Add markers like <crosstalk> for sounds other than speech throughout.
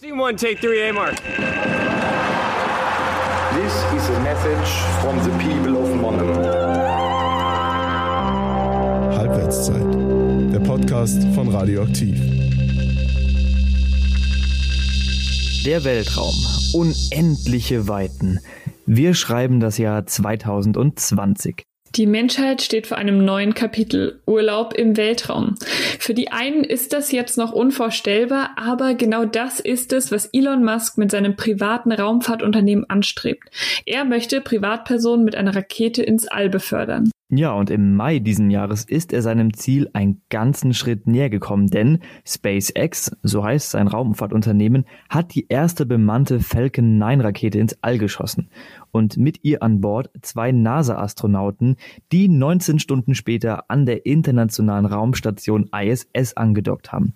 Scene one, take three, A mark. This is a message from the people of Monum. Halbwertszeit, der Podcast von Radioaktiv. Der Weltraum, unendliche Weiten. Wir schreiben das Jahr 2020. Die Menschheit steht vor einem neuen Kapitel, Urlaub im Weltraum. Für die einen ist das jetzt noch unvorstellbar, aber genau das ist es, was Elon Musk mit seinem privaten Raumfahrtunternehmen anstrebt. Er möchte Privatpersonen mit einer Rakete ins All befördern. Ja, und im Mai diesen Jahres ist er seinem Ziel einen ganzen Schritt näher gekommen, denn SpaceX, so heißt sein Raumfahrtunternehmen, hat die erste bemannte Falcon 9 Rakete ins All geschossen und mit ihr an Bord zwei NASA-Astronauten, die 19 Stunden später an der internationalen Raumstation ISS angedockt haben.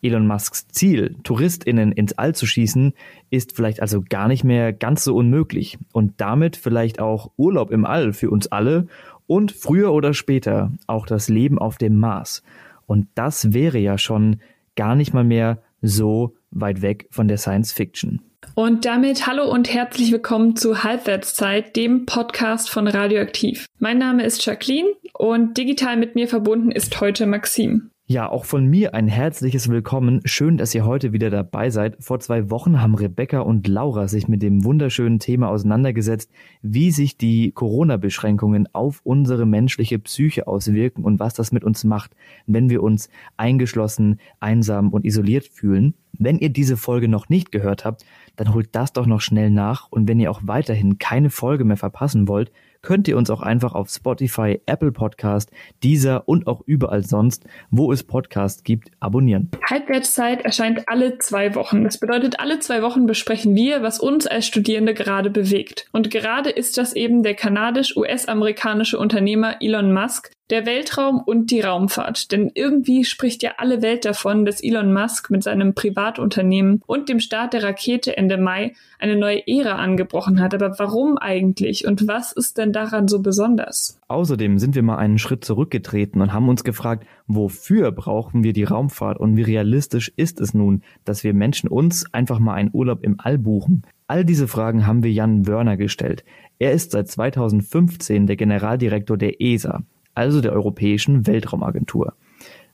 Elon Musks Ziel, TouristInnen ins All zu schießen, ist vielleicht also gar nicht mehr ganz so unmöglich und damit vielleicht auch Urlaub im All für uns alle und früher oder später auch das Leben auf dem Mars. Und das wäre ja schon gar nicht mal mehr so weit weg von der Science Fiction. Und damit hallo und herzlich willkommen zu Halbwertszeit, dem Podcast von Radioaktiv. Mein Name ist Jacqueline und digital mit mir verbunden ist heute Maxim. Ja, auch von mir ein herzliches Willkommen. Schön, dass ihr heute wieder dabei seid. Vor zwei Wochen haben Rebecca und Laura sich mit dem wunderschönen Thema auseinandergesetzt, wie sich die Corona-Beschränkungen auf unsere menschliche Psyche auswirken und was das mit uns macht, wenn wir uns eingeschlossen, einsam und isoliert fühlen. Wenn ihr diese Folge noch nicht gehört habt, dann holt das doch noch schnell nach und wenn ihr auch weiterhin keine Folge mehr verpassen wollt, könnt ihr uns auch einfach auf Spotify, Apple Podcast, Deezer und auch überall sonst, wo es Podcasts gibt, abonnieren. Halbwertszeit erscheint alle zwei Wochen. Das bedeutet, alle zwei Wochen besprechen wir, was uns als Studierende gerade bewegt. Und gerade ist das eben der kanadisch-US-amerikanische Unternehmer Elon Musk, der Weltraum und die Raumfahrt. Denn irgendwie spricht ja alle Welt davon, dass Elon Musk mit seinem Privatunternehmen und dem Start der Rakete Ende Mai eine neue Ära angebrochen hat. Aber warum eigentlich? Und was ist denn daran so besonders? Außerdem sind wir mal einen Schritt zurückgetreten und haben uns gefragt, wofür brauchen wir die Raumfahrt und wie realistisch ist es nun, dass wir Menschen uns einfach mal einen Urlaub im All buchen? All diese Fragen haben wir Jan Wörner gestellt. Er ist seit 2015 der Generaldirektor der ESA also der Europäischen Weltraumagentur.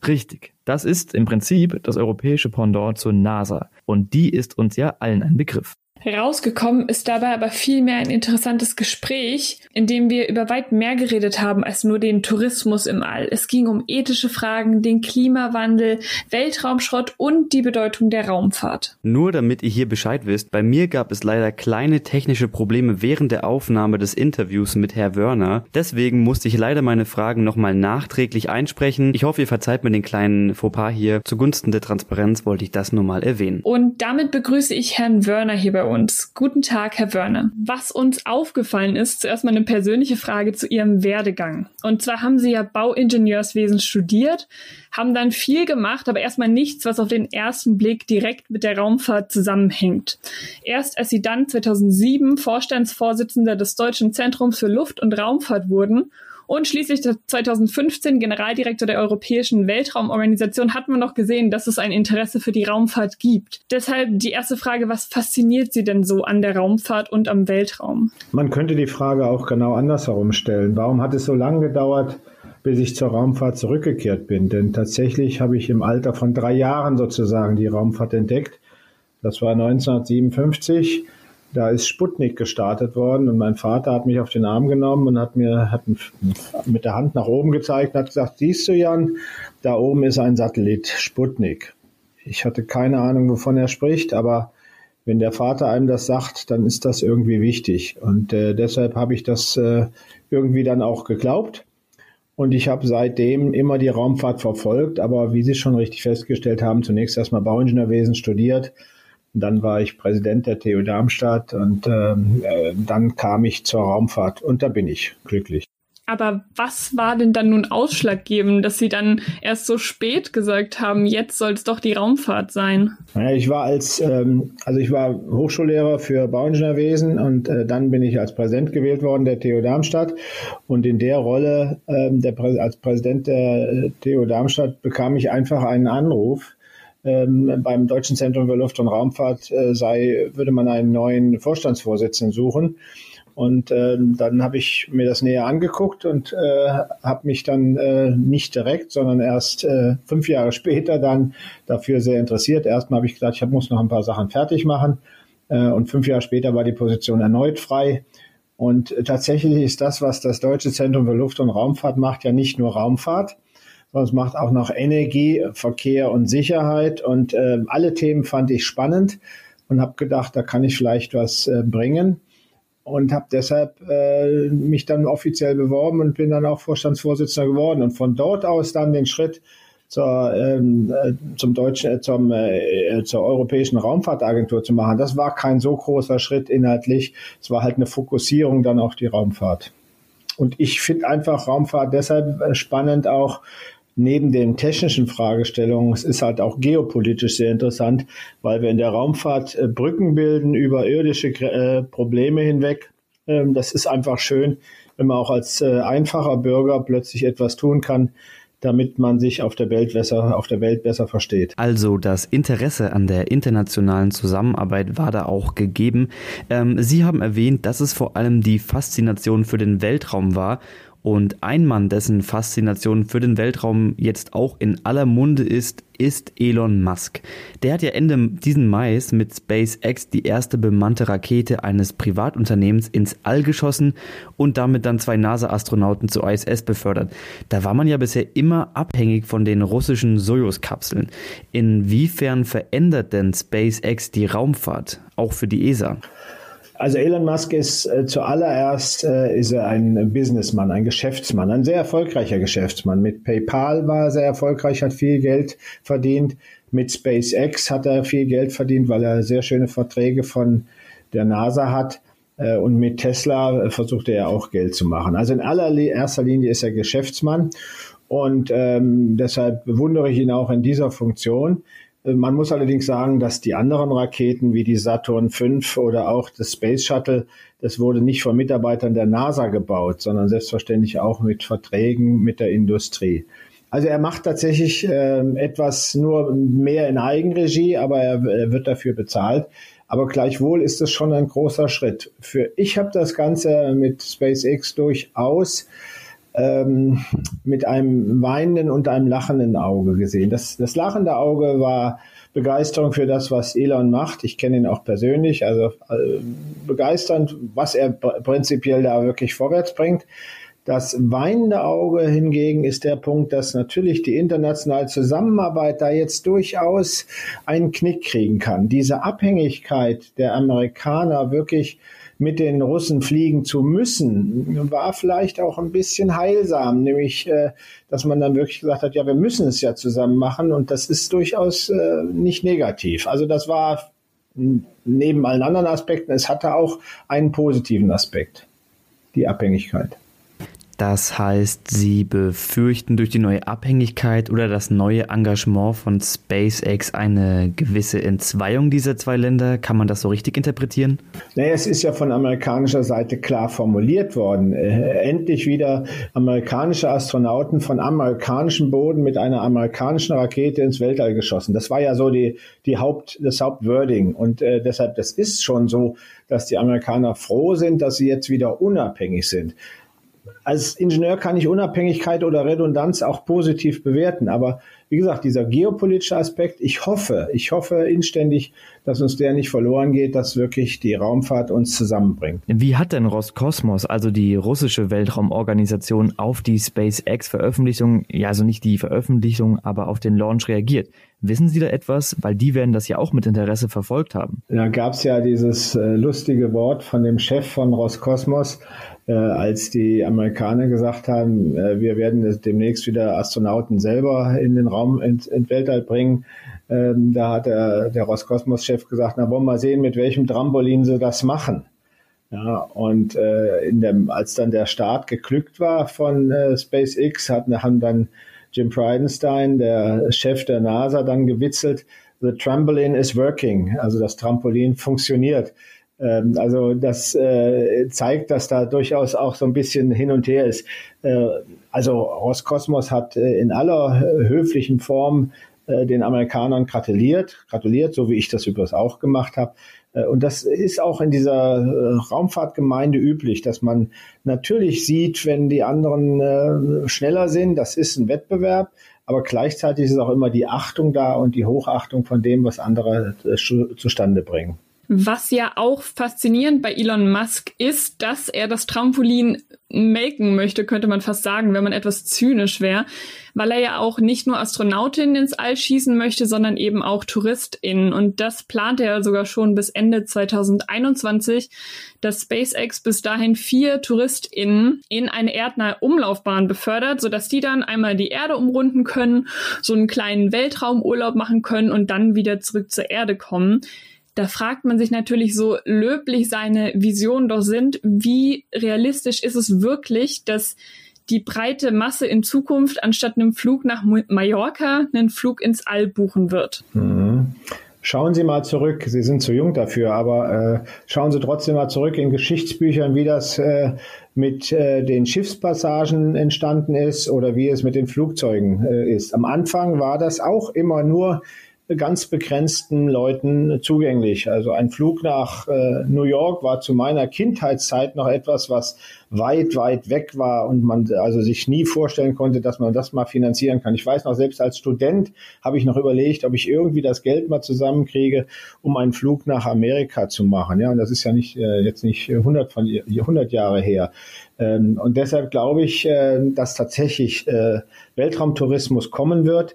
Richtig, das ist im Prinzip das europäische Pendant zur NASA und die ist uns ja allen ein Begriff. Herausgekommen ist dabei aber vielmehr ein interessantes Gespräch, in dem wir über weit mehr geredet haben als nur den Tourismus im All. Es ging um ethische Fragen, den Klimawandel, Weltraumschrott und die Bedeutung der Raumfahrt. Nur damit ihr hier Bescheid wisst, bei mir gab es leider kleine technische Probleme während der Aufnahme des Interviews mit Herr Wörner. Deswegen musste ich leider meine Fragen nochmal nachträglich einsprechen. Ich hoffe, ihr verzeiht mir den kleinen Fauxpas hier. Zugunsten der Transparenz wollte ich das nur mal erwähnen. Und damit begrüße ich Herrn Wörner hier bei uns uns. Guten Tag, Herr Wörner. Was uns aufgefallen ist, zuerst mal eine persönliche Frage zu Ihrem Werdegang. Und zwar haben Sie ja Bauingenieurswesen studiert, haben dann viel gemacht, aber erstmal nichts, was auf den ersten Blick direkt mit der Raumfahrt zusammenhängt. Erst als Sie dann 2007 Vorstandsvorsitzender des Deutschen Zentrums für Luft- und Raumfahrt wurden und schließlich 2015 Generaldirektor der Europäischen Weltraumorganisation hat man noch gesehen, dass es ein Interesse für die Raumfahrt gibt. Deshalb die erste Frage, was fasziniert Sie denn so an der Raumfahrt und am Weltraum? Man könnte die Frage auch genau andersherum stellen. Warum hat es so lange gedauert, bis ich zur Raumfahrt zurückgekehrt bin? Denn tatsächlich habe ich im Alter von drei Jahren sozusagen die Raumfahrt entdeckt. Das war 1957 da ist Sputnik gestartet worden und mein Vater hat mich auf den Arm genommen und hat mir hat mit der Hand nach oben gezeigt und hat gesagt, siehst du Jan, da oben ist ein Satellit, Sputnik. Ich hatte keine Ahnung, wovon er spricht, aber wenn der Vater einem das sagt, dann ist das irgendwie wichtig. Und äh, deshalb habe ich das äh, irgendwie dann auch geglaubt. Und ich habe seitdem immer die Raumfahrt verfolgt, aber wie Sie schon richtig festgestellt haben, zunächst erstmal Bauingenieurwesen studiert, dann war ich Präsident der TU Darmstadt und ähm, äh, dann kam ich zur Raumfahrt und da bin ich glücklich. Aber was war denn dann nun ausschlaggebend, dass Sie dann erst so spät gesagt haben, jetzt soll es doch die Raumfahrt sein? Naja, ich war als, ähm, also ich war Hochschullehrer für Bauingenieurwesen und äh, dann bin ich als Präsident gewählt worden der TU Darmstadt. Und in der Rolle ähm, der Prä als Präsident der äh, TU Darmstadt bekam ich einfach einen Anruf ähm, beim Deutschen Zentrum für Luft- und Raumfahrt äh, sei, würde man einen neuen Vorstandsvorsitzenden suchen. Und äh, dann habe ich mir das näher angeguckt und äh, habe mich dann äh, nicht direkt, sondern erst äh, fünf Jahre <laughs> später dann dafür sehr interessiert. Erstmal habe ich gedacht, ich muss noch ein paar Sachen fertig machen. Äh, und fünf Jahre später war die Position erneut frei. Und tatsächlich ist das, was das Deutsche Zentrum für Luft- und Raumfahrt macht, ja nicht nur Raumfahrt, sondern es macht auch noch Energie, Verkehr und Sicherheit. Und äh, alle Themen fand ich spannend und habe gedacht, da kann ich vielleicht was äh, bringen und habe deshalb äh, mich dann offiziell beworben und bin dann auch Vorstandsvorsitzender geworden und von dort aus dann den Schritt zur, ähm, äh, zum deutschen, äh, zum, äh, zur europäischen Raumfahrtagentur zu machen. Das war kein so großer Schritt inhaltlich. Es war halt eine Fokussierung dann auf die Raumfahrt. Und ich finde einfach Raumfahrt deshalb äh, spannend auch, neben den technischen Fragestellungen, es ist halt auch geopolitisch sehr interessant, weil wir in der Raumfahrt äh, Brücken bilden über irdische äh, Probleme hinweg. Ähm, das ist einfach schön, wenn man auch als äh, einfacher Bürger plötzlich etwas tun kann, damit man sich auf der Welt besser, auf der Welt besser versteht. Also das Interesse an der internationalen Zusammenarbeit war da auch gegeben. Ähm, Sie haben erwähnt, dass es vor allem die Faszination für den Weltraum war und ein Mann, dessen Faszination für den Weltraum jetzt auch in aller Munde ist, ist Elon Musk. Der hat ja Ende diesen Mai mit SpaceX die erste bemannte Rakete eines Privatunternehmens ins All geschossen und damit dann zwei NASA-Astronauten zur ISS befördert. Da war man ja bisher immer abhängig von den russischen Soyuz-Kapseln. Inwiefern verändert denn SpaceX die Raumfahrt, auch für die ESA? Also Elon Musk ist äh, zuallererst äh, ist er ein Businessmann, ein Geschäftsmann, ein sehr erfolgreicher Geschäftsmann. Mit PayPal war er sehr erfolgreich, hat viel Geld verdient. Mit SpaceX hat er viel Geld verdient, weil er sehr schöne Verträge von der NASA hat. Äh, und mit Tesla versucht er auch Geld zu machen. Also in allererster Linie ist er Geschäftsmann. Und ähm, deshalb bewundere ich ihn auch in dieser Funktion. Man muss allerdings sagen, dass die anderen Raketen wie die Saturn V oder auch das Space Shuttle, das wurde nicht von Mitarbeitern der NASA gebaut, sondern selbstverständlich auch mit Verträgen mit der Industrie. Also er macht tatsächlich äh, etwas nur mehr in Eigenregie, aber er, er wird dafür bezahlt. Aber gleichwohl ist es schon ein großer Schritt. Für ich habe das Ganze mit SpaceX durchaus ähm, mit einem weinenden und einem lachenden Auge gesehen. Das, das lachende Auge war Begeisterung für das, was Elon macht. Ich kenne ihn auch persönlich, also äh, begeisternd, was er prinzipiell da wirklich vorwärts bringt. Das weinende Auge hingegen ist der Punkt, dass natürlich die internationale Zusammenarbeit da jetzt durchaus einen Knick kriegen kann. Diese Abhängigkeit der Amerikaner wirklich mit den Russen fliegen zu müssen, war vielleicht auch ein bisschen heilsam, nämlich äh, dass man dann wirklich gesagt hat, ja, wir müssen es ja zusammen machen und das ist durchaus äh, nicht negativ. Also das war neben allen anderen Aspekten, es hatte auch einen positiven Aspekt, die Abhängigkeit. Das heißt, Sie befürchten durch die neue Abhängigkeit oder das neue Engagement von SpaceX eine gewisse Entzweiung dieser zwei Länder? Kann man das so richtig interpretieren? Naja, es ist ja von amerikanischer Seite klar formuliert worden. Äh, endlich wieder amerikanische Astronauten von amerikanischem Boden mit einer amerikanischen Rakete ins Weltall geschossen. Das war ja so die, die Haupt, das Hauptwording. Und äh, deshalb, das ist schon so, dass die Amerikaner froh sind, dass sie jetzt wieder unabhängig sind als Ingenieur kann ich Unabhängigkeit oder Redundanz auch positiv bewerten. Aber wie gesagt, dieser geopolitische Aspekt, ich hoffe, ich hoffe inständig, dass uns der nicht verloren geht, dass wirklich die Raumfahrt uns zusammenbringt. Wie hat denn Roskosmos, also die russische Weltraumorganisation, auf die SpaceX-Veröffentlichung, ja, also nicht die Veröffentlichung, aber auf den Launch reagiert? Wissen Sie da etwas? Weil die werden das ja auch mit Interesse verfolgt haben. Da gab es ja dieses äh, lustige Wort von dem Chef von Roskosmos, äh, als die Amerikaner gesagt haben, äh, wir werden demnächst wieder Astronauten selber in den Raum, ins, ins Weltall bringen. Ähm, da hat der, der Roskosmos-Chef gesagt, na wollen wir mal sehen, mit welchem Trampolin sie das machen. Ja, und äh, in dem, als dann der Start geglückt war von äh, SpaceX, hatten, haben dann Jim Bridenstine, der Chef der NASA, dann gewitzelt, the trampoline is working, also das Trampolin funktioniert. Ähm, also das äh, zeigt, dass da durchaus auch so ein bisschen hin und her ist. Äh, also Roskosmos hat äh, in aller höflichen Form äh, den Amerikanern gratuliert, gratuliert, so wie ich das übrigens auch gemacht habe. Äh, und das ist auch in dieser äh, Raumfahrtgemeinde üblich, dass man natürlich sieht, wenn die anderen äh, schneller sind, das ist ein Wettbewerb, aber gleichzeitig ist auch immer die Achtung da und die Hochachtung von dem, was andere zustande bringen. Was ja auch faszinierend bei Elon Musk ist, dass er das Trampolin melken möchte, könnte man fast sagen, wenn man etwas zynisch wäre, weil er ja auch nicht nur Astronautinnen ins All schießen möchte, sondern eben auch TouristInnen. Und das plant er sogar schon bis Ende 2021, dass SpaceX bis dahin vier TouristInnen in eine erdnahe Umlaufbahn befördert, sodass die dann einmal die Erde umrunden können, so einen kleinen Weltraumurlaub machen können und dann wieder zurück zur Erde kommen da fragt man sich natürlich so löblich seine Visionen doch sind, wie realistisch ist es wirklich, dass die breite Masse in Zukunft anstatt einem Flug nach Mallorca einen Flug ins All buchen wird. Mhm. Schauen Sie mal zurück, Sie sind zu jung dafür, aber äh, schauen Sie trotzdem mal zurück in Geschichtsbüchern, wie das äh, mit äh, den Schiffspassagen entstanden ist oder wie es mit den Flugzeugen äh, ist. Am Anfang war das auch immer nur ganz begrenzten Leuten zugänglich. Also ein Flug nach äh, New York war zu meiner Kindheitszeit noch etwas, was weit, weit weg war und man also sich nie vorstellen konnte, dass man das mal finanzieren kann. Ich weiß noch, selbst als Student habe ich noch überlegt, ob ich irgendwie das Geld mal zusammenkriege, um einen Flug nach Amerika zu machen. Ja, und das ist ja nicht äh, jetzt nicht 100 von 100 Jahre her. Ähm, und deshalb glaube ich, äh, dass tatsächlich äh, Weltraumtourismus kommen wird.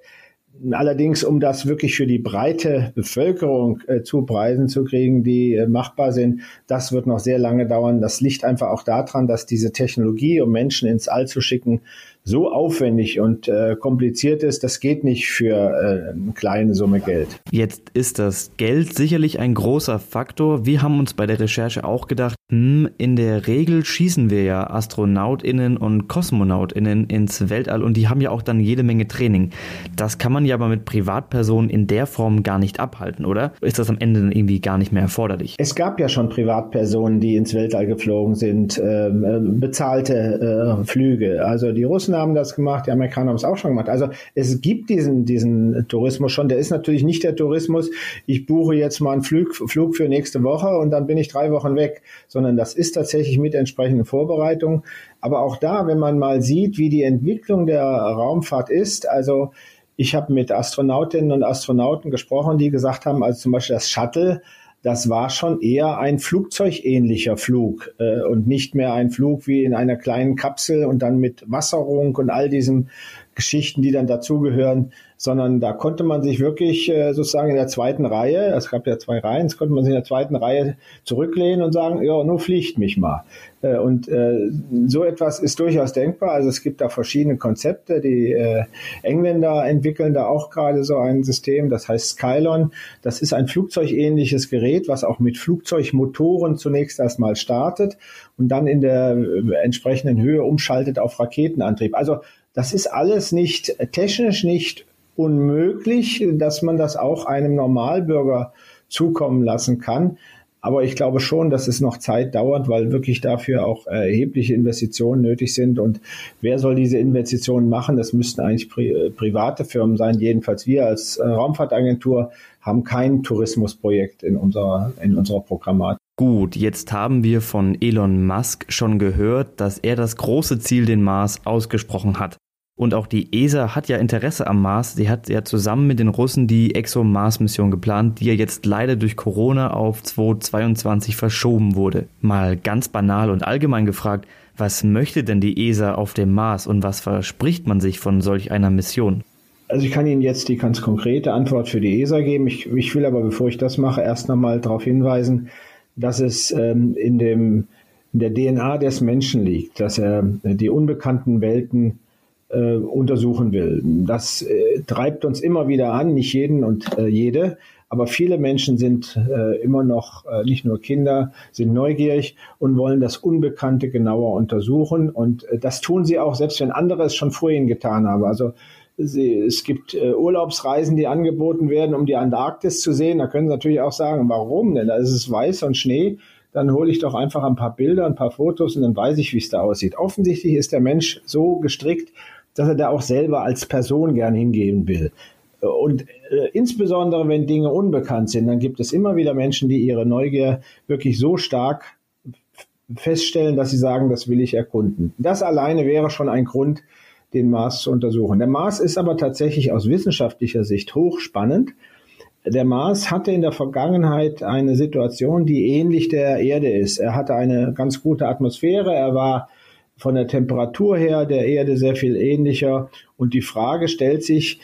Allerdings, um das wirklich für die breite Bevölkerung äh, zu Preisen zu kriegen, die äh, machbar sind, das wird noch sehr lange dauern. Das liegt einfach auch daran, dass diese Technologie, um Menschen ins All zu schicken, so aufwendig und äh, kompliziert ist, das geht nicht für äh, eine kleine Summe Geld. Jetzt ist das Geld sicherlich ein großer Faktor. Wir haben uns bei der Recherche auch gedacht, hm, in der Regel schießen wir ja Astronautinnen und Kosmonautinnen ins Weltall und die haben ja auch dann jede Menge Training. Das kann man ja aber mit Privatpersonen in der Form gar nicht abhalten, oder? Ist das am Ende dann irgendwie gar nicht mehr erforderlich? Es gab ja schon Privatpersonen, die ins Weltall geflogen sind, ähm, äh, bezahlte äh, Flüge. Also die Russen haben das gemacht, die Amerikaner haben es auch schon gemacht. Also es gibt diesen, diesen Tourismus schon. Der ist natürlich nicht der Tourismus, ich buche jetzt mal einen Flug, Flug für nächste Woche und dann bin ich drei Wochen weg, sondern das ist tatsächlich mit entsprechenden Vorbereitungen. Aber auch da, wenn man mal sieht, wie die Entwicklung der Raumfahrt ist, also ich habe mit Astronautinnen und Astronauten gesprochen, die gesagt haben, also zum Beispiel das Shuttle, das war schon eher ein flugzeugähnlicher Flug äh, und nicht mehr ein Flug wie in einer kleinen Kapsel und dann mit Wasserung und all diesen Geschichten, die dann dazugehören, sondern da konnte man sich wirklich äh, sozusagen in der zweiten Reihe, es gab ja zwei Reihen, es konnte man sich in der zweiten Reihe zurücklehnen und sagen, ja, nur fliegt mich mal. Äh, und äh, so etwas ist durchaus denkbar. Also es gibt da verschiedene Konzepte. Die äh, Engländer entwickeln da auch gerade so ein System, das heißt Skylon. Das ist ein flugzeugähnliches Gerät, was auch mit Flugzeugmotoren zunächst erstmal startet und dann in der äh, entsprechenden Höhe umschaltet auf Raketenantrieb. Also das ist alles nicht technisch nicht unmöglich, dass man das auch einem Normalbürger zukommen lassen kann. Aber ich glaube schon, dass es noch Zeit dauert, weil wirklich dafür auch erhebliche Investitionen nötig sind. Und wer soll diese Investitionen machen? Das müssten eigentlich pri private Firmen sein. Jedenfalls wir als äh, Raumfahrtagentur haben kein Tourismusprojekt in unserer, in unserer Programmatik. Gut, jetzt haben wir von Elon Musk schon gehört, dass er das große Ziel, den Mars, ausgesprochen hat. Und auch die ESA hat ja Interesse am Mars. Sie hat ja zusammen mit den Russen die ExoMars-Mission geplant, die ja jetzt leider durch Corona auf 2022 verschoben wurde. Mal ganz banal und allgemein gefragt, was möchte denn die ESA auf dem Mars und was verspricht man sich von solch einer Mission? Also ich kann Ihnen jetzt die ganz konkrete Antwort für die ESA geben. Ich, ich will aber, bevor ich das mache, erst nochmal darauf hinweisen, dass es ähm, in, dem, in der DNA des Menschen liegt, dass er die unbekannten Welten äh, untersuchen will. Das äh, treibt uns immer wieder an, nicht jeden und äh, jede, aber viele Menschen sind äh, immer noch, äh, nicht nur Kinder, sind neugierig und wollen das Unbekannte genauer untersuchen. Und äh, das tun sie auch, selbst wenn andere es schon vorhin getan haben. Also sie, es gibt äh, Urlaubsreisen, die angeboten werden, um die Antarktis zu sehen. Da können Sie natürlich auch sagen, warum denn? Da ist es weiß und Schnee dann hole ich doch einfach ein paar Bilder, ein paar Fotos und dann weiß ich, wie es da aussieht. Offensichtlich ist der Mensch so gestrickt, dass er da auch selber als Person gern hingehen will. Und äh, insbesondere, wenn Dinge unbekannt sind, dann gibt es immer wieder Menschen, die ihre Neugier wirklich so stark feststellen, dass sie sagen, das will ich erkunden. Das alleine wäre schon ein Grund, den Mars zu untersuchen. Der Mars ist aber tatsächlich aus wissenschaftlicher Sicht hochspannend. Der Mars hatte in der Vergangenheit eine Situation, die ähnlich der Erde ist. Er hatte eine ganz gute Atmosphäre, er war von der Temperatur her der Erde sehr viel ähnlicher und die Frage stellt sich,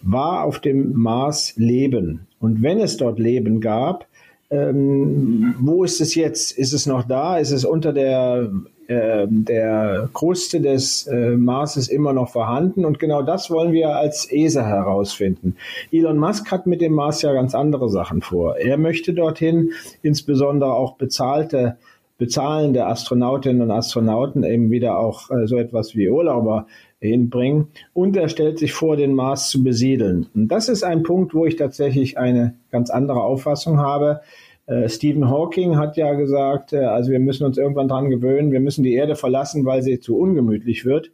war auf dem Mars Leben? Und wenn es dort Leben gab, ähm, wo ist es jetzt? Ist es noch da? Ist es unter der, äh, der Kruste des äh, Marses immer noch vorhanden? Und genau das wollen wir als ESA herausfinden. Elon Musk hat mit dem Mars ja ganz andere Sachen vor. Er möchte dorthin insbesondere auch bezahlte bezahlende Astronautinnen und Astronauten eben wieder auch äh, so etwas wie Urlauber hinbringen. Und er stellt sich vor, den Mars zu besiedeln. Und das ist ein Punkt, wo ich tatsächlich eine ganz andere Auffassung habe. Äh, Stephen Hawking hat ja gesagt, äh, also wir müssen uns irgendwann dran gewöhnen, wir müssen die Erde verlassen, weil sie zu ungemütlich wird.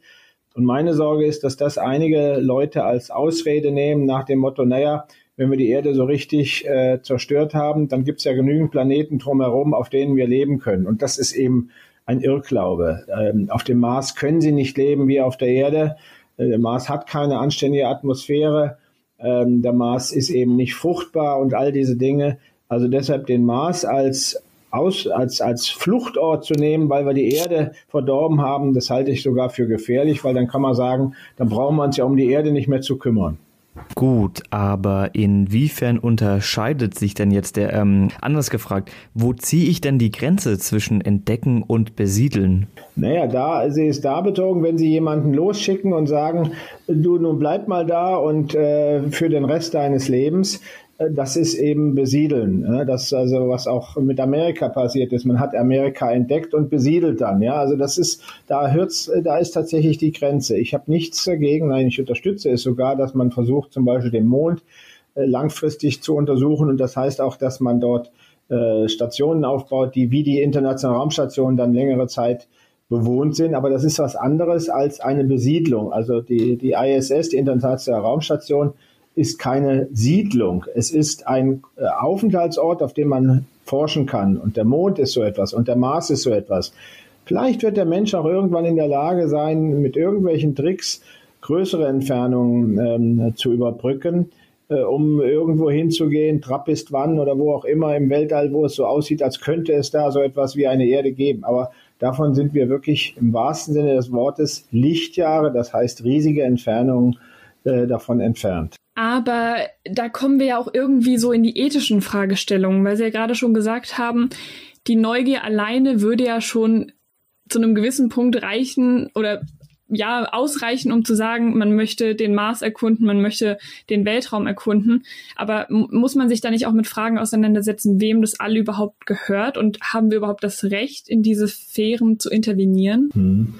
Und meine Sorge ist, dass das einige Leute als Ausrede nehmen nach dem Motto, naja, wenn wir die Erde so richtig äh, zerstört haben, dann gibt es ja genügend Planeten drumherum, auf denen wir leben können. Und das ist eben ein Irrglaube. Ähm, auf dem Mars können sie nicht leben wie auf der Erde. Äh, der Mars hat keine anständige Atmosphäre. Ähm, der Mars ist eben nicht fruchtbar und all diese Dinge. Also deshalb den Mars als aus, als, als Fluchtort zu nehmen, weil wir die Erde verdorben haben, das halte ich sogar für gefährlich, weil dann kann man sagen, dann brauchen wir uns ja um die Erde nicht mehr zu kümmern. Gut, aber inwiefern unterscheidet sich denn jetzt der, ähm, anders gefragt, wo ziehe ich denn die Grenze zwischen entdecken und besiedeln? Naja, da, sie ist da betrogen, wenn Sie jemanden losschicken und sagen, du nun bleib mal da und äh, für den Rest deines Lebens, das ist eben Besiedeln. Ne? Das also, was auch mit Amerika passiert ist. Man hat Amerika entdeckt und besiedelt dann. Ja, also das ist, da hört's, da ist tatsächlich die Grenze. Ich habe nichts dagegen, nein, ich unterstütze es sogar, dass man versucht, zum Beispiel den Mond äh, langfristig zu untersuchen. Und das heißt auch, dass man dort äh, Stationen aufbaut, die wie die internationale Raumstation dann längere Zeit bewohnt sind. Aber das ist was anderes als eine Besiedlung. Also die, die ISS, die internationale Raumstation, ist keine Siedlung. Es ist ein äh, Aufenthaltsort, auf dem man forschen kann. Und der Mond ist so etwas und der Mars ist so etwas. Vielleicht wird der Mensch auch irgendwann in der Lage sein, mit irgendwelchen Tricks größere Entfernungen ähm, zu überbrücken, äh, um irgendwo hinzugehen, Trappist wann oder wo auch immer im Weltall, wo es so aussieht, als könnte es da so etwas wie eine Erde geben. Aber davon sind wir wirklich im wahrsten Sinne des Wortes Lichtjahre, das heißt riesige Entfernungen äh, davon entfernt. Aber da kommen wir ja auch irgendwie so in die ethischen Fragestellungen, weil Sie ja gerade schon gesagt haben, die Neugier alleine würde ja schon zu einem gewissen Punkt reichen oder ja ausreichen, um zu sagen, man möchte den Mars erkunden, man möchte den Weltraum erkunden. Aber muss man sich da nicht auch mit Fragen auseinandersetzen, wem das alle überhaupt gehört und haben wir überhaupt das Recht, in diese Sphären zu intervenieren? Hm.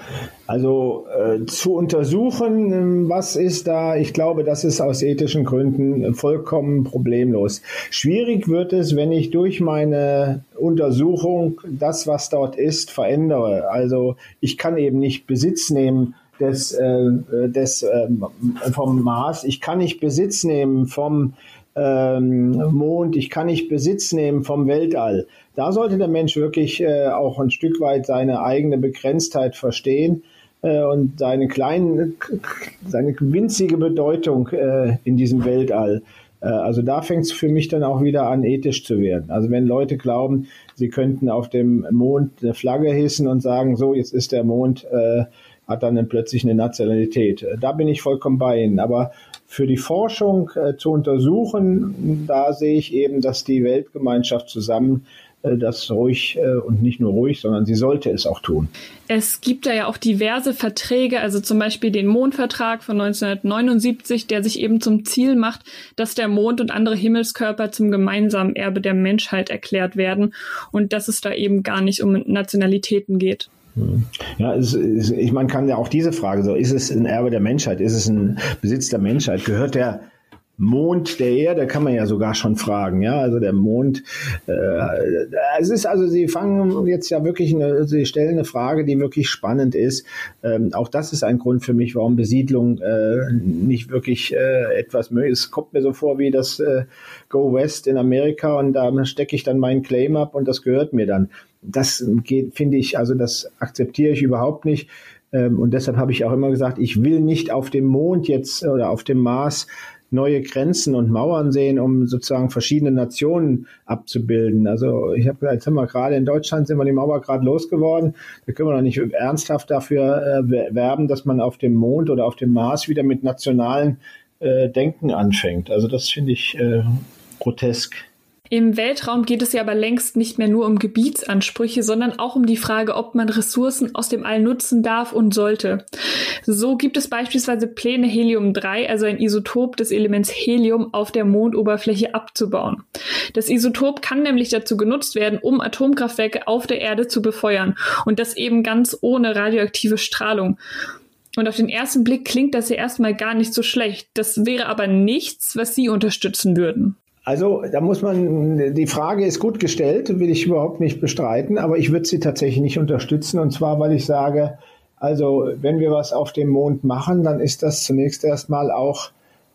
Also äh, zu untersuchen, ähm, was ist da, ich glaube, das ist aus ethischen Gründen vollkommen problemlos. Schwierig wird es, wenn ich durch meine Untersuchung das, was dort ist, verändere. Also ich kann eben nicht Besitz nehmen des, äh, des äh, vom Mars, ich kann nicht Besitz nehmen vom ähm, Mond, ich kann nicht Besitz nehmen vom Weltall. Da sollte der Mensch wirklich äh, auch ein Stück weit seine eigene Begrenztheit verstehen äh, und seine kleinen, seine winzige Bedeutung äh, in diesem Weltall. Äh, also da fängt es für mich dann auch wieder an, ethisch zu werden. Also wenn Leute glauben, sie könnten auf dem Mond eine Flagge hissen und sagen, so, jetzt ist der Mond, äh, hat dann plötzlich eine Nationalität. Da bin ich vollkommen bei Ihnen. Aber für die Forschung äh, zu untersuchen, da sehe ich eben, dass die Weltgemeinschaft zusammen äh, das ruhig äh, und nicht nur ruhig, sondern sie sollte es auch tun. Es gibt da ja auch diverse Verträge, also zum Beispiel den Mondvertrag von 1979, der sich eben zum Ziel macht, dass der Mond und andere Himmelskörper zum gemeinsamen Erbe der Menschheit erklärt werden und dass es da eben gar nicht um Nationalitäten geht. Hm. Ja, es, es, ich man kann ja auch diese Frage so, ist es ein Erbe der Menschheit, ist es ein Besitz der Menschheit, gehört der Mond der Erde kann man ja sogar schon fragen, ja, also der Mond. Äh, es ist also, Sie fangen jetzt ja wirklich, eine, Sie stellen eine Frage, die wirklich spannend ist. Ähm, auch das ist ein Grund für mich, warum Besiedlung äh, nicht wirklich äh, etwas möglich ist. Kommt mir so vor wie das äh, Go West in Amerika und da stecke ich dann meinen Claim ab und das gehört mir dann. Das geht, finde ich, also das akzeptiere ich überhaupt nicht. Ähm, und deshalb habe ich auch immer gesagt, ich will nicht auf dem Mond jetzt oder auf dem Mars neue Grenzen und Mauern sehen, um sozusagen verschiedene Nationen abzubilden. Also ich habe jetzt haben wir gerade in Deutschland sind wir die Mauer gerade losgeworden. Da können wir noch nicht ernsthaft dafür äh, werben, dass man auf dem Mond oder auf dem Mars wieder mit nationalen äh, Denken anfängt. Also das finde ich äh, grotesk. Im Weltraum geht es ja aber längst nicht mehr nur um Gebietsansprüche, sondern auch um die Frage, ob man Ressourcen aus dem All nutzen darf und sollte. So gibt es beispielsweise Pläne, Helium-3, also ein Isotop des Elements Helium, auf der Mondoberfläche abzubauen. Das Isotop kann nämlich dazu genutzt werden, um Atomkraftwerke auf der Erde zu befeuern und das eben ganz ohne radioaktive Strahlung. Und auf den ersten Blick klingt das ja erstmal gar nicht so schlecht. Das wäre aber nichts, was Sie unterstützen würden. Also da muss man, die Frage ist gut gestellt, will ich überhaupt nicht bestreiten, aber ich würde sie tatsächlich nicht unterstützen. Und zwar, weil ich sage, also wenn wir was auf dem Mond machen, dann ist das zunächst erstmal auch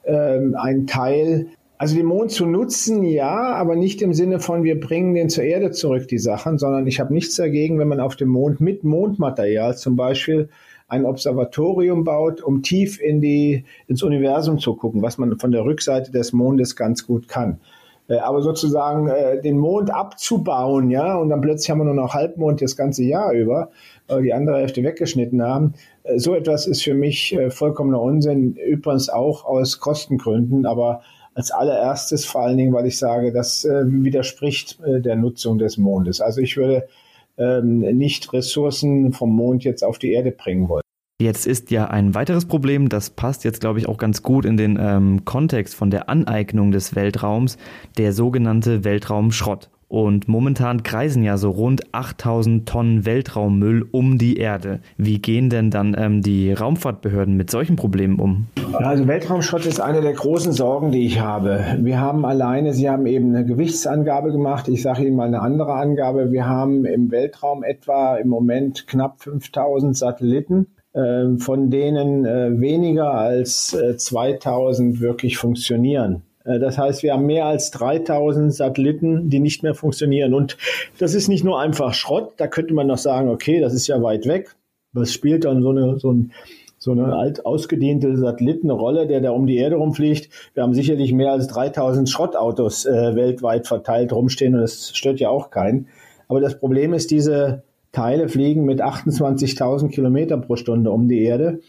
ähm, ein Teil, also den Mond zu nutzen, ja, aber nicht im Sinne von, wir bringen den zur Erde zurück, die Sachen, sondern ich habe nichts dagegen, wenn man auf dem Mond mit Mondmaterial zum Beispiel ein Observatorium baut, um tief in die, ins Universum zu gucken, was man von der Rückseite des Mondes ganz gut kann. Äh, aber sozusagen äh, den Mond abzubauen, ja, und dann plötzlich haben wir nur noch Halbmond das ganze Jahr über, äh, die andere Hälfte weggeschnitten haben. Äh, so etwas ist für mich äh, vollkommener Unsinn, übrigens auch aus Kostengründen, aber als allererstes vor allen Dingen, weil ich sage, das äh, widerspricht der Nutzung des Mondes. Also ich würde ähm, nicht Ressourcen vom Mond jetzt auf die Erde bringen wollen. Jetzt ist ja ein weiteres Problem, das passt jetzt, glaube ich, auch ganz gut in den ähm, Kontext von der Aneignung des Weltraums, der sogenannte Weltraumschrott. Und momentan kreisen ja so rund 8000 Tonnen Weltraummüll um die Erde. Wie gehen denn dann ähm, die Raumfahrtbehörden mit solchen Problemen um? Also Weltraumschrott ist eine der großen Sorgen, die ich habe. Wir haben alleine, Sie haben eben eine Gewichtsangabe gemacht. Ich sage Ihnen mal eine andere Angabe. Wir haben im Weltraum etwa im Moment knapp 5000 Satelliten ähm, von denen äh, weniger als 2000 äh, wirklich funktionieren. Äh, das heißt, wir haben mehr als 3000 Satelliten, die nicht mehr funktionieren. Und das ist nicht nur einfach Schrott. Da könnte man noch sagen, okay, das ist ja weit weg. Was spielt dann so eine, so ein, so eine alt ausgedehnte Satellitenrolle, der da um die Erde rumfliegt. Wir haben sicherlich mehr als 3000 Schrottautos äh, weltweit verteilt rumstehen und das stört ja auch keinen. Aber das Problem ist, diese Teile fliegen mit 28.000 Kilometer pro Stunde um die Erde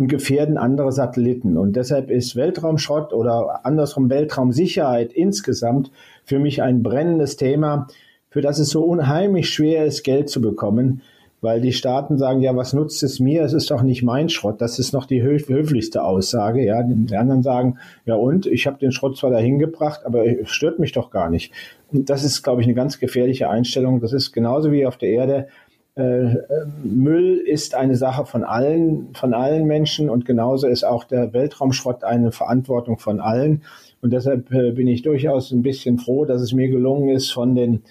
und gefährden andere Satelliten. Und deshalb ist Weltraumschrott oder andersrum Weltraumsicherheit insgesamt für mich ein brennendes Thema, für das es so unheimlich schwer ist, Geld zu bekommen, weil die Staaten sagen, ja, was nutzt es mir? Es ist doch nicht mein Schrott. Das ist noch die höf höflichste Aussage. Ja, die anderen sagen, ja und, ich habe den Schrott zwar dahin gebracht, aber es stört mich doch gar nicht. Und das ist, glaube ich, eine ganz gefährliche Einstellung. Das ist genauso wie auf der Erde Müll ist eine Sache von allen, von allen Menschen und genauso ist auch der Weltraumschrott eine Verantwortung von allen. Und deshalb äh, bin ich durchaus ein bisschen froh, dass es mir gelungen ist, von den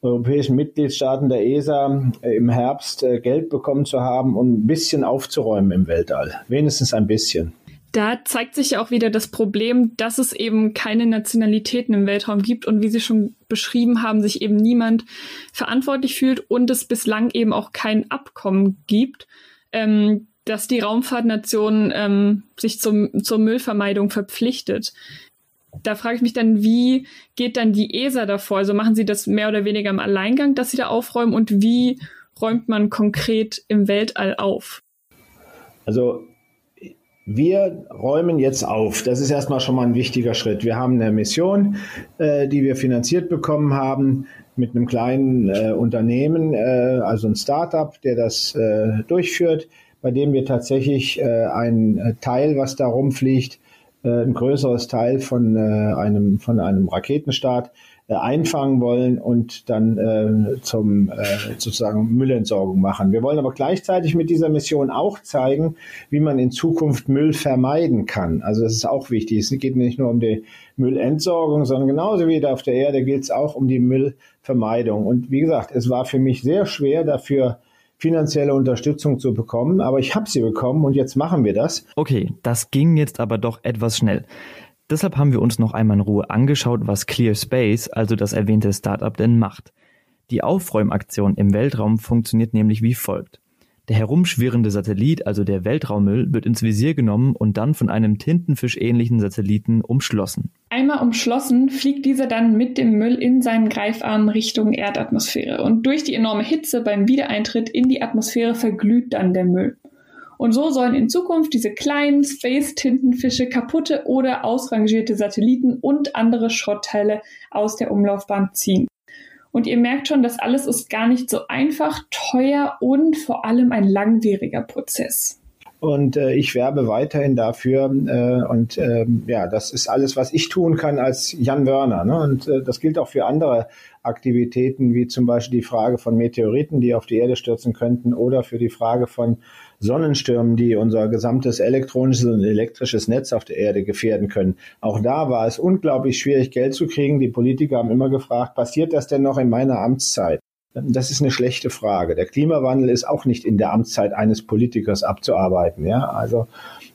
europäischen Mitgliedstaaten der ESA äh, im Herbst Geld bekommen zu haben und ein bisschen aufzuräumen im Weltall. Wenigstens ein bisschen da zeigt sich ja auch wieder das Problem, dass es eben keine Nationalitäten im Weltraum gibt und wie Sie schon beschrieben haben, sich eben niemand verantwortlich fühlt und es bislang eben auch kein Abkommen gibt, ähm, dass die Raumfahrtnation ähm, sich zum, zur Müllvermeidung verpflichtet. Da frage ich mich dann, wie geht dann die ESA davor? Also machen Sie das mehr oder weniger im Alleingang, dass Sie da aufräumen und wie räumt man konkret im Weltall auf? Also wir räumen jetzt auf. Das ist erstmal schon mal ein wichtiger Schritt. Wir haben eine Mission, äh, die wir finanziert bekommen haben mit einem kleinen äh, Unternehmen, äh, also ein Startup, der das äh, durchführt, bei dem wir tatsächlich äh, ein Teil, was da rumfliegt, äh, ein größeres Teil von einem, von einem Raketenstart äh, einfangen wollen und dann äh, zum äh, sozusagen Müllentsorgung machen. Wir wollen aber gleichzeitig mit dieser Mission auch zeigen, wie man in Zukunft Müll vermeiden kann. Also das ist auch wichtig. Es geht nicht nur um die Müllentsorgung, sondern genauso wie da auf der Erde gilt es auch um die Müllvermeidung. Und wie gesagt, es war für mich sehr schwer dafür finanzielle Unterstützung zu bekommen, aber ich habe sie bekommen und jetzt machen wir das. Okay, das ging jetzt aber doch etwas schnell. Deshalb haben wir uns noch einmal in Ruhe angeschaut, was Clear Space, also das erwähnte Startup, denn macht. Die Aufräumaktion im Weltraum funktioniert nämlich wie folgt. Der herumschwirrende Satellit, also der Weltraummüll, wird ins Visier genommen und dann von einem tintenfischähnlichen Satelliten umschlossen. Einmal umschlossen fliegt dieser dann mit dem Müll in seinen Greifarm Richtung Erdatmosphäre und durch die enorme Hitze beim Wiedereintritt in die Atmosphäre verglüht dann der Müll. Und so sollen in Zukunft diese kleinen Space-Tintenfische kaputte oder ausrangierte Satelliten und andere Schrottteile aus der Umlaufbahn ziehen. Und ihr merkt schon, das alles ist gar nicht so einfach, teuer und vor allem ein langwieriger Prozess. Und äh, ich werbe weiterhin dafür. Äh, und äh, ja, das ist alles, was ich tun kann als Jan Wörner. Ne? Und äh, das gilt auch für andere Aktivitäten, wie zum Beispiel die Frage von Meteoriten, die auf die Erde stürzen könnten, oder für die Frage von Sonnenstürmen, die unser gesamtes elektronisches und elektrisches Netz auf der Erde gefährden können. Auch da war es unglaublich schwierig, Geld zu kriegen. Die Politiker haben immer gefragt, passiert das denn noch in meiner Amtszeit? Das ist eine schlechte Frage. Der Klimawandel ist auch nicht in der Amtszeit eines Politikers abzuarbeiten. Ja, also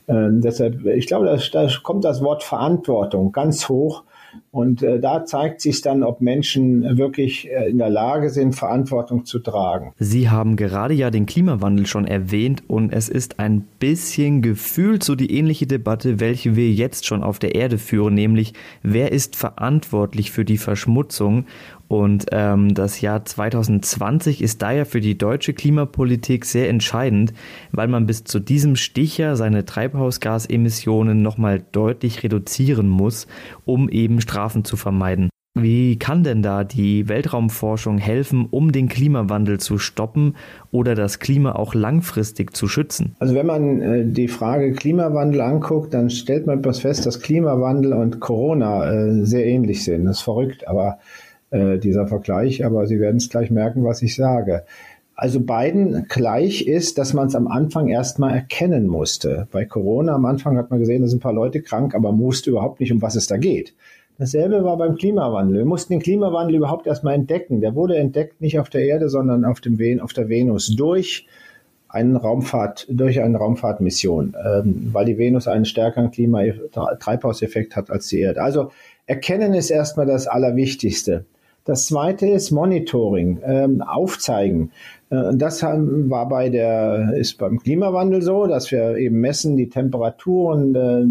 äh, deshalb, ich glaube, da, da kommt das Wort Verantwortung ganz hoch und äh, da zeigt sich dann, ob Menschen wirklich äh, in der Lage sind, Verantwortung zu tragen. Sie haben gerade ja den Klimawandel schon erwähnt und es ist ein bisschen gefühlt so die ähnliche Debatte, welche wir jetzt schon auf der Erde führen, nämlich wer ist verantwortlich für die Verschmutzung und ähm, das Jahr 2020 ist daher für die deutsche Klimapolitik sehr entscheidend, weil man bis zu diesem Stichjahr seine Treibhausgasemissionen nochmal deutlich reduzieren muss, um eben Strafen zu vermeiden. Wie kann denn da die Weltraumforschung helfen, um den Klimawandel zu stoppen oder das Klima auch langfristig zu schützen? Also wenn man äh, die Frage Klimawandel anguckt, dann stellt man etwas fest, dass Klimawandel und Corona äh, sehr ähnlich sind. Das ist verrückt, aber äh, dieser Vergleich, aber Sie werden es gleich merken, was ich sage. Also beiden gleich ist, dass man es am Anfang erstmal erkennen musste. Bei Corona am Anfang hat man gesehen, da sind ein paar Leute krank, aber man wusste überhaupt nicht, um was es da geht. Dasselbe war beim Klimawandel. Wir mussten den Klimawandel überhaupt erstmal entdecken. Der wurde entdeckt nicht auf der Erde, sondern auf, dem Ven auf der Venus durch einen Raumfahrt, durch eine Raumfahrtmission, ähm, weil die Venus einen stärkeren Klima Treibhauseffekt hat als die Erde. Also erkennen ist erstmal das Allerwichtigste. Das zweite ist Monitoring, ähm, aufzeigen. Äh, das war bei der, ist beim Klimawandel so, dass wir eben messen die Temperaturen, äh,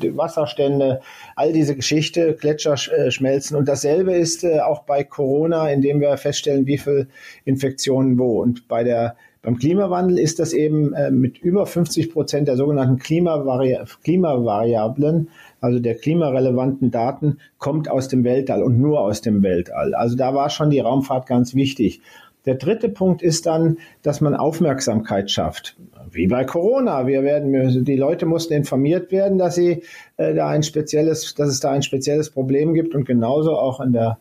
die Wasserstände, all diese Geschichte, Gletscher äh, schmelzen. Und dasselbe ist äh, auch bei Corona, indem wir feststellen, wie viel Infektionen wo. Und bei der beim Klimawandel ist das eben äh, mit über 50 Prozent der sogenannten Klimavari Klimavariablen also der klimarelevanten Daten, kommt aus dem Weltall und nur aus dem Weltall. Also da war schon die Raumfahrt ganz wichtig. Der dritte Punkt ist dann, dass man Aufmerksamkeit schafft. Wie bei Corona. Wir werden, die Leute mussten informiert werden, dass sie äh, da ein spezielles, dass es da ein spezielles Problem gibt und genauso auch in der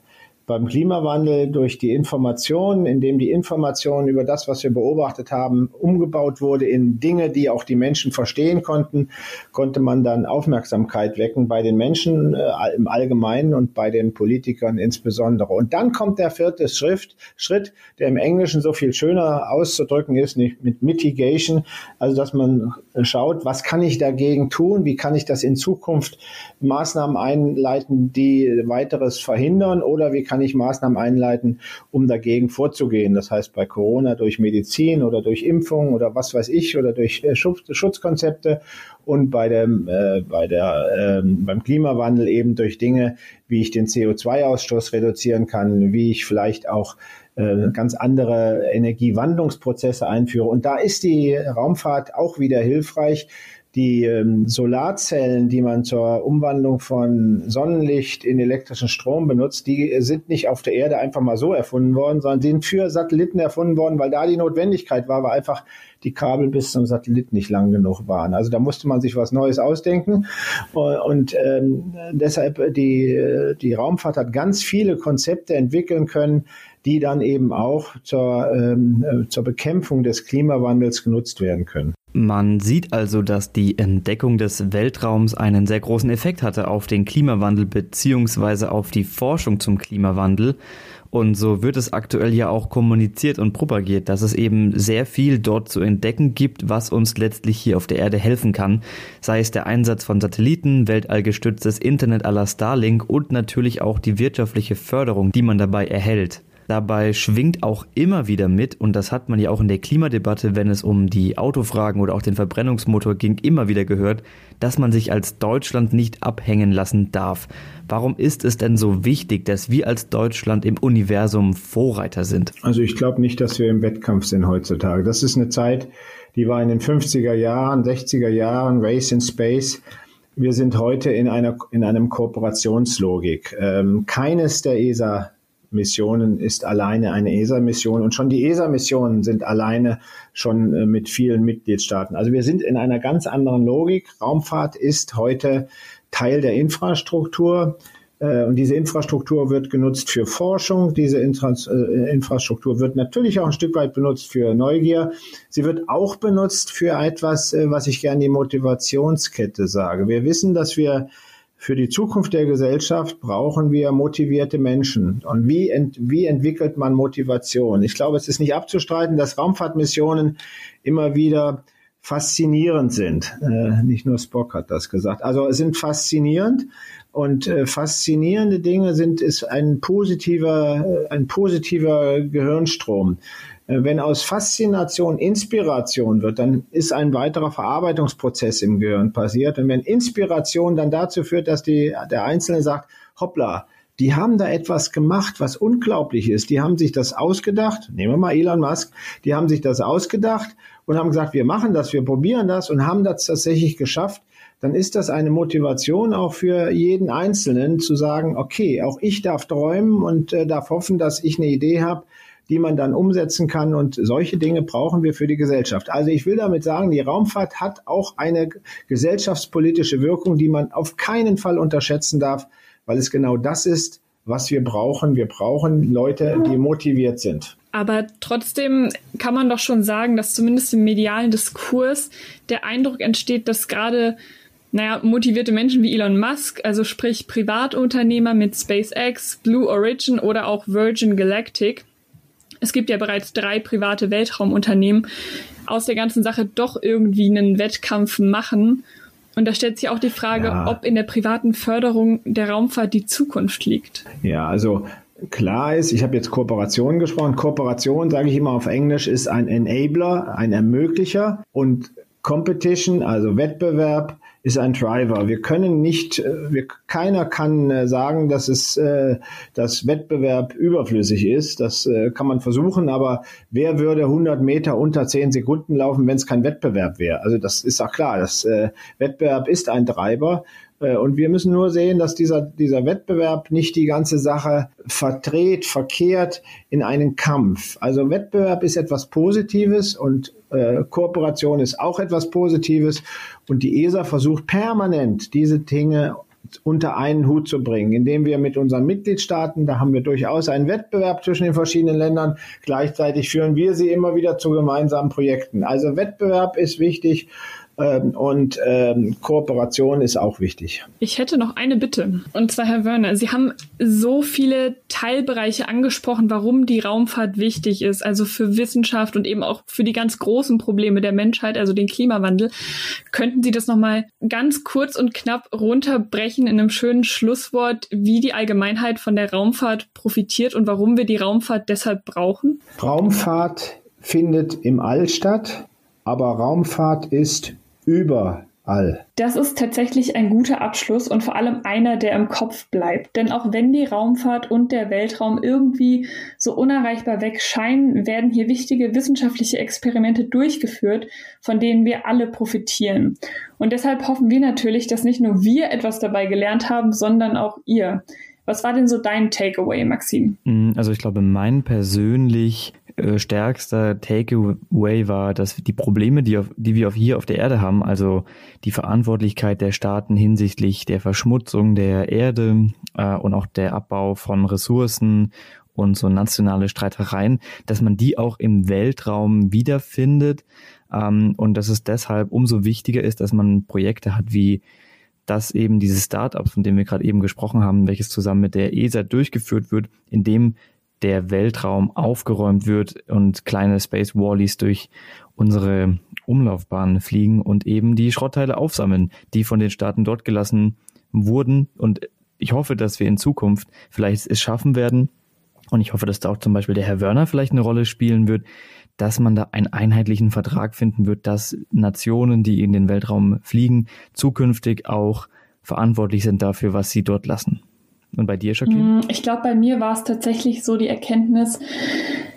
beim Klimawandel durch die Information, indem die Information über das, was wir beobachtet haben, umgebaut wurde in Dinge, die auch die Menschen verstehen konnten, konnte man dann Aufmerksamkeit wecken bei den Menschen äh, im Allgemeinen und bei den Politikern insbesondere. Und dann kommt der vierte Schrift, Schritt, der im Englischen so viel schöner auszudrücken ist, nicht mit Mitigation, also dass man schaut, was kann ich dagegen tun, wie kann ich das in Zukunft Maßnahmen einleiten, die weiteres verhindern? Oder wie kann kann ich Maßnahmen einleiten, um dagegen vorzugehen. Das heißt bei Corona durch Medizin oder durch Impfung oder was weiß ich oder durch äh, Schutz, Schutzkonzepte und bei dem, äh, bei der, äh, beim Klimawandel eben durch Dinge, wie ich den CO2-Ausstoß reduzieren kann, wie ich vielleicht auch äh, ganz andere Energiewandlungsprozesse einführe. Und da ist die Raumfahrt auch wieder hilfreich, die ähm, Solarzellen, die man zur Umwandlung von Sonnenlicht in elektrischen Strom benutzt, die sind nicht auf der Erde einfach mal so erfunden worden, sondern sind für Satelliten erfunden worden, weil da die Notwendigkeit war, weil einfach die Kabel bis zum Satellit nicht lang genug waren. Also da musste man sich was Neues ausdenken. Und ähm, deshalb die, die Raumfahrt hat ganz viele Konzepte entwickeln können, die dann eben auch zur, ähm, äh, zur Bekämpfung des Klimawandels genutzt werden können. Man sieht also, dass die Entdeckung des Weltraums einen sehr großen Effekt hatte auf den Klimawandel bzw. auf die Forschung zum Klimawandel. Und so wird es aktuell ja auch kommuniziert und propagiert, dass es eben sehr viel dort zu entdecken gibt, was uns letztlich hier auf der Erde helfen kann. Sei es der Einsatz von Satelliten, weltallgestütztes Internet aller Starlink und natürlich auch die wirtschaftliche Förderung, die man dabei erhält. Dabei schwingt auch immer wieder mit, und das hat man ja auch in der Klimadebatte, wenn es um die Autofragen oder auch den Verbrennungsmotor ging, immer wieder gehört, dass man sich als Deutschland nicht abhängen lassen darf. Warum ist es denn so wichtig, dass wir als Deutschland im Universum Vorreiter sind? Also ich glaube nicht, dass wir im Wettkampf sind heutzutage. Das ist eine Zeit, die war in den 50er Jahren, 60er Jahren, Race in Space. Wir sind heute in einer in einem Kooperationslogik. Ähm, keines der ESA Missionen ist alleine eine ESA-Mission und schon die ESA-Missionen sind alleine schon äh, mit vielen Mitgliedstaaten. Also wir sind in einer ganz anderen Logik. Raumfahrt ist heute Teil der Infrastruktur. Äh, und diese Infrastruktur wird genutzt für Forschung. Diese äh, Infrastruktur wird natürlich auch ein Stück weit benutzt für Neugier. Sie wird auch benutzt für etwas, was ich gerne die Motivationskette sage. Wir wissen, dass wir für die Zukunft der Gesellschaft brauchen wir motivierte Menschen. Und wie, ent, wie entwickelt man Motivation? Ich glaube, es ist nicht abzustreiten, dass Raumfahrtmissionen immer wieder faszinierend sind. Äh, nicht nur Spock hat das gesagt. Also sind faszinierend und äh, faszinierende Dinge sind ist ein positiver ein positiver Gehirnstrom. Äh, wenn aus Faszination Inspiration wird, dann ist ein weiterer Verarbeitungsprozess im Gehirn passiert. Und wenn Inspiration dann dazu führt, dass die, der Einzelne sagt, hoppla, die haben da etwas gemacht, was unglaublich ist. Die haben sich das ausgedacht. Nehmen wir mal Elon Musk. Die haben sich das ausgedacht und haben gesagt, wir machen das, wir probieren das und haben das tatsächlich geschafft. Dann ist das eine Motivation auch für jeden Einzelnen zu sagen, okay, auch ich darf träumen und äh, darf hoffen, dass ich eine Idee habe, die man dann umsetzen kann. Und solche Dinge brauchen wir für die Gesellschaft. Also ich will damit sagen, die Raumfahrt hat auch eine gesellschaftspolitische Wirkung, die man auf keinen Fall unterschätzen darf, weil es genau das ist, was wir brauchen. Wir brauchen Leute, die motiviert sind. Aber trotzdem kann man doch schon sagen, dass zumindest im medialen Diskurs der Eindruck entsteht, dass gerade naja, motivierte Menschen wie Elon Musk, also sprich Privatunternehmer mit SpaceX, Blue Origin oder auch Virgin Galactic, es gibt ja bereits drei private Weltraumunternehmen, aus der ganzen Sache doch irgendwie einen Wettkampf machen. Und da stellt sich auch die Frage, ja. ob in der privaten Förderung der Raumfahrt die Zukunft liegt. Ja, also klar ist, ich habe jetzt Kooperation gesprochen. Kooperation, sage ich immer auf Englisch, ist ein Enabler, ein Ermöglicher. Und Competition, also Wettbewerb, ist ein Driver. Wir können nicht, äh, wir, keiner kann äh, sagen, dass es, äh, dass Wettbewerb überflüssig ist. Das kann man versuchen, aber wer würde 100 Meter unter 10 Sekunden laufen, wenn es kein Wettbewerb wäre? Also das ist auch klar. Das Wettbewerb ist ein Treiber. Und wir müssen nur sehen, dass dieser, dieser Wettbewerb nicht die ganze Sache verdreht, verkehrt in einen Kampf. Also Wettbewerb ist etwas Positives und äh, Kooperation ist auch etwas Positives. Und die ESA versucht permanent, diese Dinge unter einen Hut zu bringen, indem wir mit unseren Mitgliedstaaten, da haben wir durchaus einen Wettbewerb zwischen den verschiedenen Ländern, gleichzeitig führen wir sie immer wieder zu gemeinsamen Projekten. Also Wettbewerb ist wichtig und ähm, Kooperation ist auch wichtig. Ich hätte noch eine Bitte. Und zwar, Herr Wörner, Sie haben so viele Teilbereiche angesprochen, warum die Raumfahrt wichtig ist, also für Wissenschaft und eben auch für die ganz großen Probleme der Menschheit, also den Klimawandel. Könnten Sie das nochmal ganz kurz und knapp runterbrechen in einem schönen Schlusswort, wie die Allgemeinheit von der Raumfahrt profitiert und warum wir die Raumfahrt deshalb brauchen? Raumfahrt findet im All statt, aber Raumfahrt ist über All. Das ist tatsächlich ein guter Abschluss und vor allem einer, der im Kopf bleibt. Denn auch wenn die Raumfahrt und der Weltraum irgendwie so unerreichbar weg scheinen, werden hier wichtige wissenschaftliche Experimente durchgeführt, von denen wir alle profitieren. Und deshalb hoffen wir natürlich, dass nicht nur wir etwas dabei gelernt haben, sondern auch ihr. Was war denn so dein Takeaway, Maxim? Mm, also ich glaube, mein persönlich äh, stärkster Takeaway war, dass die Probleme, die, auf, die wir auf hier auf der Erde haben, also die Verantwortlichkeit der Staaten hinsichtlich der Verschmutzung der Erde äh, und auch der Abbau von Ressourcen und so nationale Streitereien, dass man die auch im Weltraum wiederfindet ähm, und dass es deshalb umso wichtiger ist, dass man Projekte hat wie dass eben dieses Startup, von dem wir gerade eben gesprochen haben, welches zusammen mit der ESA durchgeführt wird, in dem der Weltraum aufgeräumt wird und kleine Space Wallies durch unsere Umlaufbahn fliegen und eben die Schrottteile aufsammeln, die von den Staaten dort gelassen wurden. Und ich hoffe, dass wir in Zukunft vielleicht es schaffen werden. Und ich hoffe, dass da auch zum Beispiel der Herr Werner vielleicht eine Rolle spielen wird, dass man da einen einheitlichen Vertrag finden wird, dass Nationen, die in den Weltraum fliegen, zukünftig auch verantwortlich sind dafür, was sie dort lassen. Und bei dir, Jacqueline? Mm, ich glaube, bei mir war es tatsächlich so die Erkenntnis,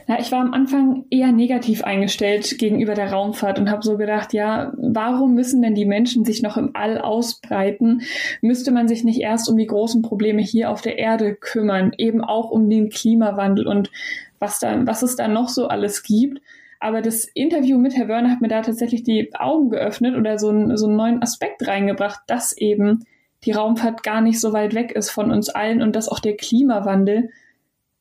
ja, ich war am Anfang eher negativ eingestellt gegenüber der Raumfahrt und habe so gedacht, ja, warum müssen denn die Menschen sich noch im All ausbreiten? Müsste man sich nicht erst um die großen Probleme hier auf der Erde kümmern, eben auch um den Klimawandel und was da, was es da noch so alles gibt? Aber das Interview mit Herr Wörner hat mir da tatsächlich die Augen geöffnet oder so, ein, so einen neuen Aspekt reingebracht, dass eben die Raumfahrt gar nicht so weit weg ist von uns allen und dass auch der Klimawandel,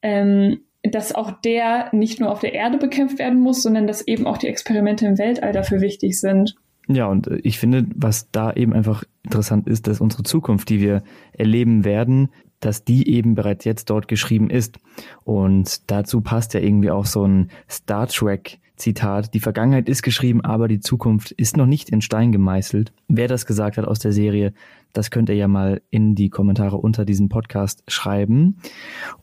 ähm, dass auch der nicht nur auf der Erde bekämpft werden muss, sondern dass eben auch die Experimente im Weltall dafür wichtig sind. Ja, und äh, ich finde, was da eben einfach interessant ist, dass unsere Zukunft, die wir erleben werden, dass die eben bereits jetzt dort geschrieben ist. Und dazu passt ja irgendwie auch so ein Star Trek Zitat, die Vergangenheit ist geschrieben, aber die Zukunft ist noch nicht in Stein gemeißelt. Wer das gesagt hat aus der Serie, das könnt ihr ja mal in die Kommentare unter diesem Podcast schreiben.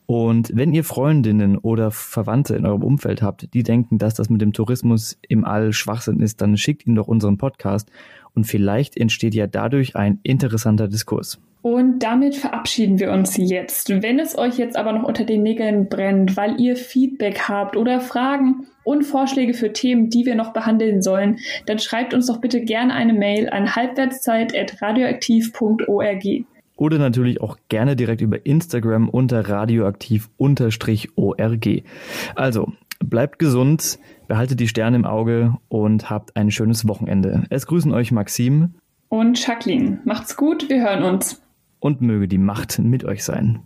Und wenn ihr Freundinnen oder Verwandte in eurem Umfeld habt, die denken, dass das mit dem Tourismus im All Schwachsinn ist, dann schickt ihnen doch unseren Podcast und vielleicht entsteht ja dadurch ein interessanter Diskurs. Und damit verabschieden wir uns jetzt. Wenn es euch jetzt aber noch unter den Nägeln brennt, weil ihr Feedback habt oder Fragen und Vorschläge für Themen, die wir noch behandeln sollen, dann schreibt uns doch bitte gerne eine Mail an halbwertszeit.radioaktiv.org. Oder natürlich auch gerne direkt über Instagram unter radioaktiv-org. Also, bleibt gesund, behaltet die Sterne im Auge und habt ein schönes Wochenende. Es grüßen euch Maxim und Jacqueline. Macht's gut, wir hören uns und möge die Macht mit euch sein.